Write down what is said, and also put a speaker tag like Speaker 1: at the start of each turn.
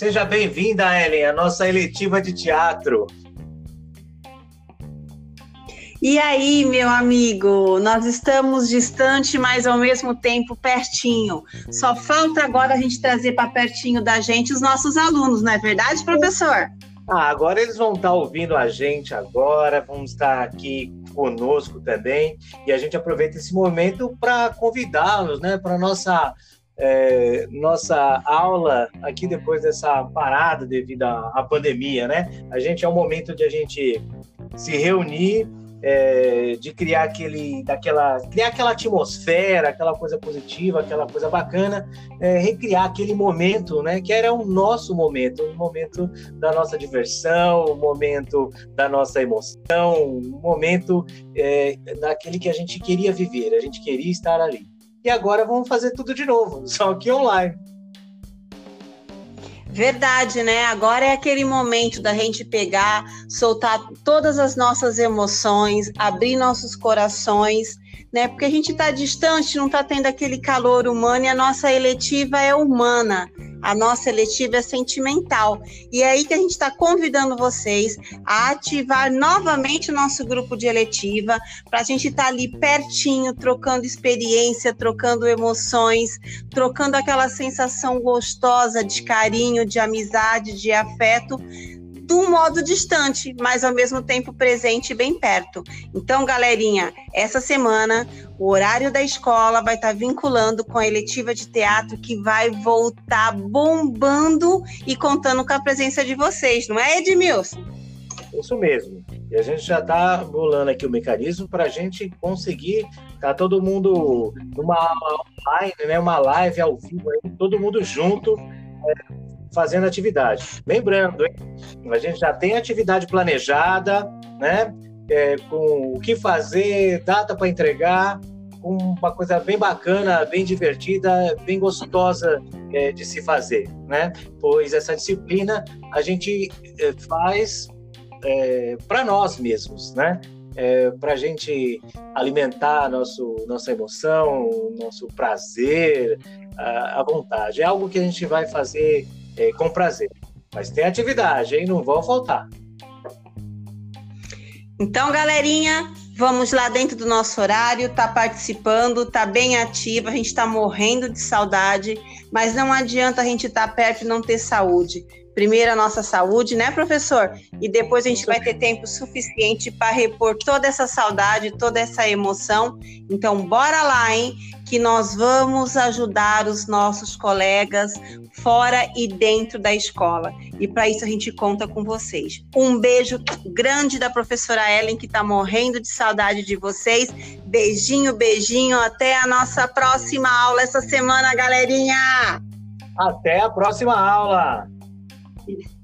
Speaker 1: Seja bem-vinda, Ellen, à nossa eletiva de teatro.
Speaker 2: E aí, meu amigo, nós estamos distante, mas ao mesmo tempo pertinho. Só falta agora a gente trazer para pertinho da gente os nossos alunos, não é verdade, professor?
Speaker 1: Ah, agora eles vão estar ouvindo a gente agora, vão estar aqui conosco também, e a gente aproveita esse momento para convidá-los, né, para nossa é, nossa aula aqui depois dessa parada devido à, à pandemia, né? A gente é um momento de a gente se reunir é, de criar aquele, daquela, criar aquela atmosfera, aquela coisa positiva, aquela coisa bacana, é, recriar aquele momento, né, que era o nosso momento, o momento da nossa diversão, o momento da nossa emoção, o momento é, daquele que a gente queria viver, a gente queria estar ali. E agora vamos fazer tudo de novo, só que online.
Speaker 2: Verdade, né? Agora é aquele momento da gente pegar, soltar todas as nossas emoções, abrir nossos corações, né? Porque a gente está distante, não está tendo aquele calor humano e a nossa eletiva é humana. A nossa eletiva é sentimental. E é aí que a gente está convidando vocês a ativar novamente o nosso grupo de eletiva, para a gente estar tá ali pertinho, trocando experiência, trocando emoções, trocando aquela sensação gostosa de carinho, de amizade, de afeto de um modo distante, mas ao mesmo tempo presente e bem perto. Então, galerinha, essa semana o horário da escola vai estar vinculando com a eletiva de teatro que vai voltar bombando e contando com a presença de vocês, não é, Edmilson?
Speaker 1: Isso mesmo. E a gente já está bolando aqui o mecanismo para a gente conseguir tá todo mundo numa online, né, uma live ao vivo, aí, todo mundo junto, é, fazendo atividade. Lembrando, hein? a gente já tem atividade planejada, né? É, com o que fazer, data para entregar, com uma coisa bem bacana, bem divertida, bem gostosa é, de se fazer, né? Pois essa disciplina a gente é, faz é, para nós mesmos, né? É, para a gente alimentar nosso, nossa emoção, nosso prazer, a, a vontade. É algo que a gente vai fazer é, com prazer. Mas tem atividade, hein? Não vão faltar.
Speaker 2: Então, galerinha, vamos lá dentro do nosso horário, tá participando, tá bem ativa, a gente está morrendo de saudade, mas não adianta a gente estar tá perto e não ter saúde. Primeiro a nossa saúde, né, professor? E depois a gente vai ter tempo suficiente para repor toda essa saudade, toda essa emoção. Então, bora lá, hein? que nós vamos ajudar os nossos colegas fora e dentro da escola. E para isso a gente conta com vocês. Um beijo grande da professora Ellen, que está morrendo de saudade de vocês. Beijinho, beijinho. Até a nossa próxima aula essa semana, galerinha.
Speaker 1: Até a próxima aula. Peace.